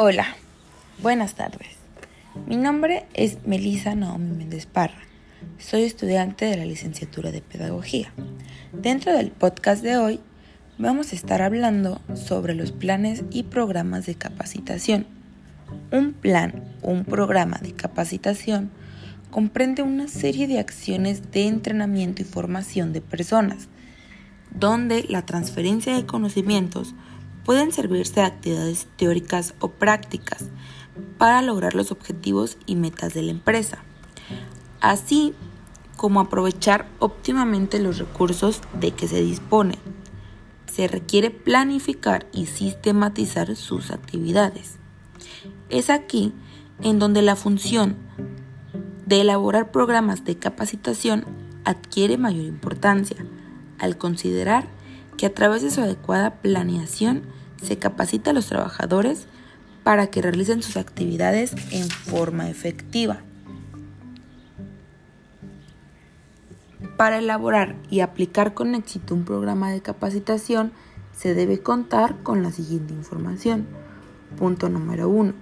Hola, buenas tardes. Mi nombre es Melisa Naomi Méndez Parra. Soy estudiante de la licenciatura de Pedagogía. Dentro del podcast de hoy vamos a estar hablando sobre los planes y programas de capacitación. Un plan o un programa de capacitación comprende una serie de acciones de entrenamiento y formación de personas, donde la transferencia de conocimientos pueden servirse de actividades teóricas o prácticas para lograr los objetivos y metas de la empresa, así como aprovechar óptimamente los recursos de que se dispone. Se requiere planificar y sistematizar sus actividades. Es aquí en donde la función de elaborar programas de capacitación adquiere mayor importancia, al considerar que a través de su adecuada planeación se capacita a los trabajadores para que realicen sus actividades en forma efectiva. Para elaborar y aplicar con éxito un programa de capacitación, se debe contar con la siguiente información. Punto número 1.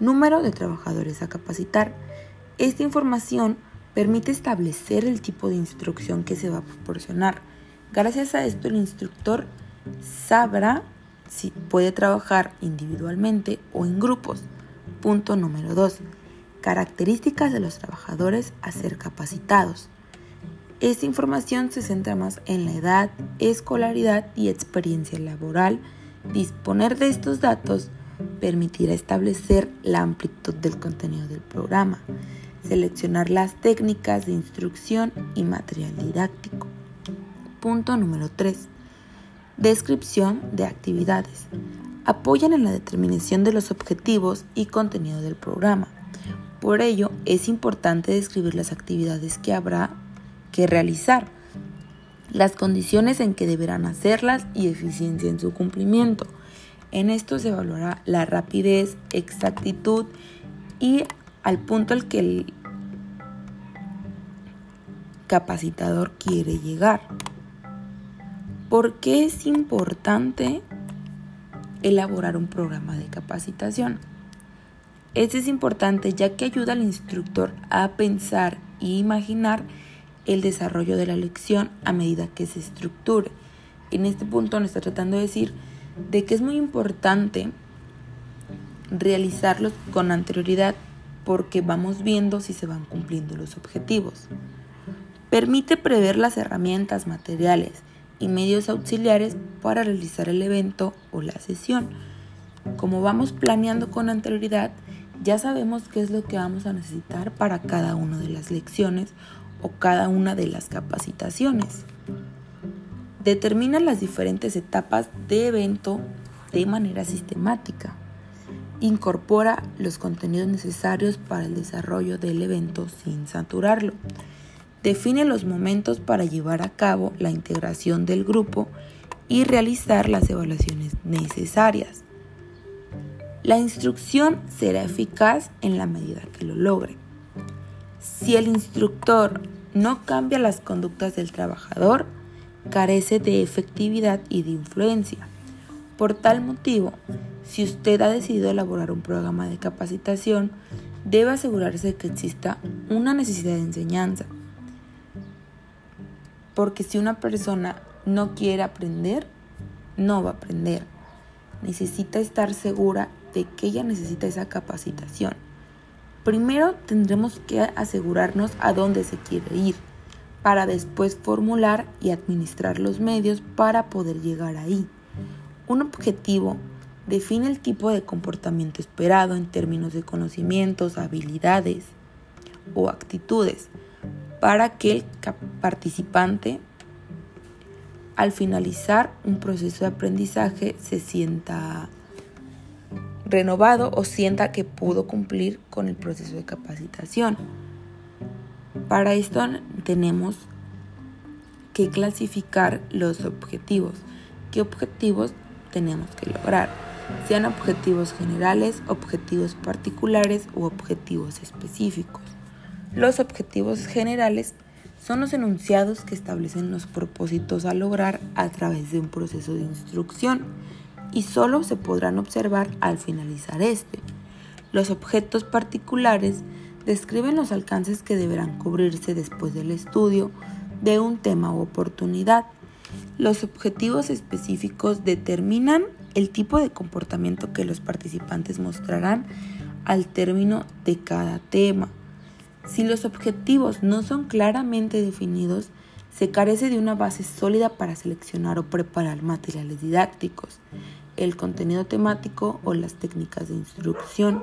Número de trabajadores a capacitar. Esta información permite establecer el tipo de instrucción que se va a proporcionar. Gracias a esto el instructor sabrá si puede trabajar individualmente o en grupos. Punto número 2. Características de los trabajadores a ser capacitados. Esta información se centra más en la edad, escolaridad y experiencia laboral. Disponer de estos datos permitirá establecer la amplitud del contenido del programa, seleccionar las técnicas de instrucción y material didáctico. Punto número 3 Descripción de actividades. Apoyan en la determinación de los objetivos y contenido del programa. Por ello, es importante describir las actividades que habrá que realizar, las condiciones en que deberán hacerlas y eficiencia en su cumplimiento. En esto se evaluará la rapidez, exactitud y al punto al que el capacitador quiere llegar. ¿Por qué es importante elaborar un programa de capacitación? Este es importante ya que ayuda al instructor a pensar e imaginar el desarrollo de la lección a medida que se estructure. En este punto nos está tratando de decir de que es muy importante realizarlos con anterioridad porque vamos viendo si se van cumpliendo los objetivos. Permite prever las herramientas, materiales y medios auxiliares para realizar el evento o la sesión. Como vamos planeando con anterioridad, ya sabemos qué es lo que vamos a necesitar para cada una de las lecciones o cada una de las capacitaciones. Determina las diferentes etapas de evento de manera sistemática. Incorpora los contenidos necesarios para el desarrollo del evento sin saturarlo. Define los momentos para llevar a cabo la integración del grupo y realizar las evaluaciones necesarias. La instrucción será eficaz en la medida que lo logre. Si el instructor no cambia las conductas del trabajador, carece de efectividad y de influencia. Por tal motivo, si usted ha decidido elaborar un programa de capacitación, debe asegurarse que exista una necesidad de enseñanza porque si una persona no quiere aprender, no va a aprender. Necesita estar segura de que ella necesita esa capacitación. Primero tendremos que asegurarnos a dónde se quiere ir, para después formular y administrar los medios para poder llegar ahí. Un objetivo define el tipo de comportamiento esperado en términos de conocimientos, habilidades o actitudes para que el participante al finalizar un proceso de aprendizaje se sienta renovado o sienta que pudo cumplir con el proceso de capacitación. Para esto tenemos que clasificar los objetivos. ¿Qué objetivos tenemos que lograr? Sean objetivos generales, objetivos particulares u objetivos específicos. Los objetivos generales son los enunciados que establecen los propósitos a lograr a través de un proceso de instrucción y solo se podrán observar al finalizar este. Los objetos particulares describen los alcances que deberán cubrirse después del estudio de un tema u oportunidad. Los objetivos específicos determinan el tipo de comportamiento que los participantes mostrarán al término de cada tema. Si los objetivos no son claramente definidos, se carece de una base sólida para seleccionar o preparar materiales didácticos, el contenido temático o las técnicas de instrucción.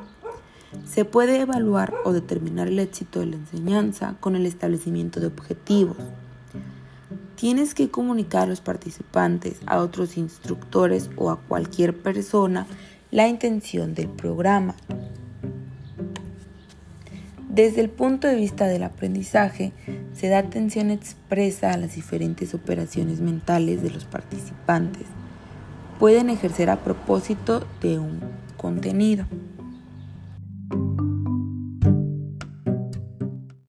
Se puede evaluar o determinar el éxito de la enseñanza con el establecimiento de objetivos. Tienes que comunicar a los participantes, a otros instructores o a cualquier persona la intención del programa. Desde el punto de vista del aprendizaje, se da atención expresa a las diferentes operaciones mentales de los participantes. Pueden ejercer a propósito de un contenido.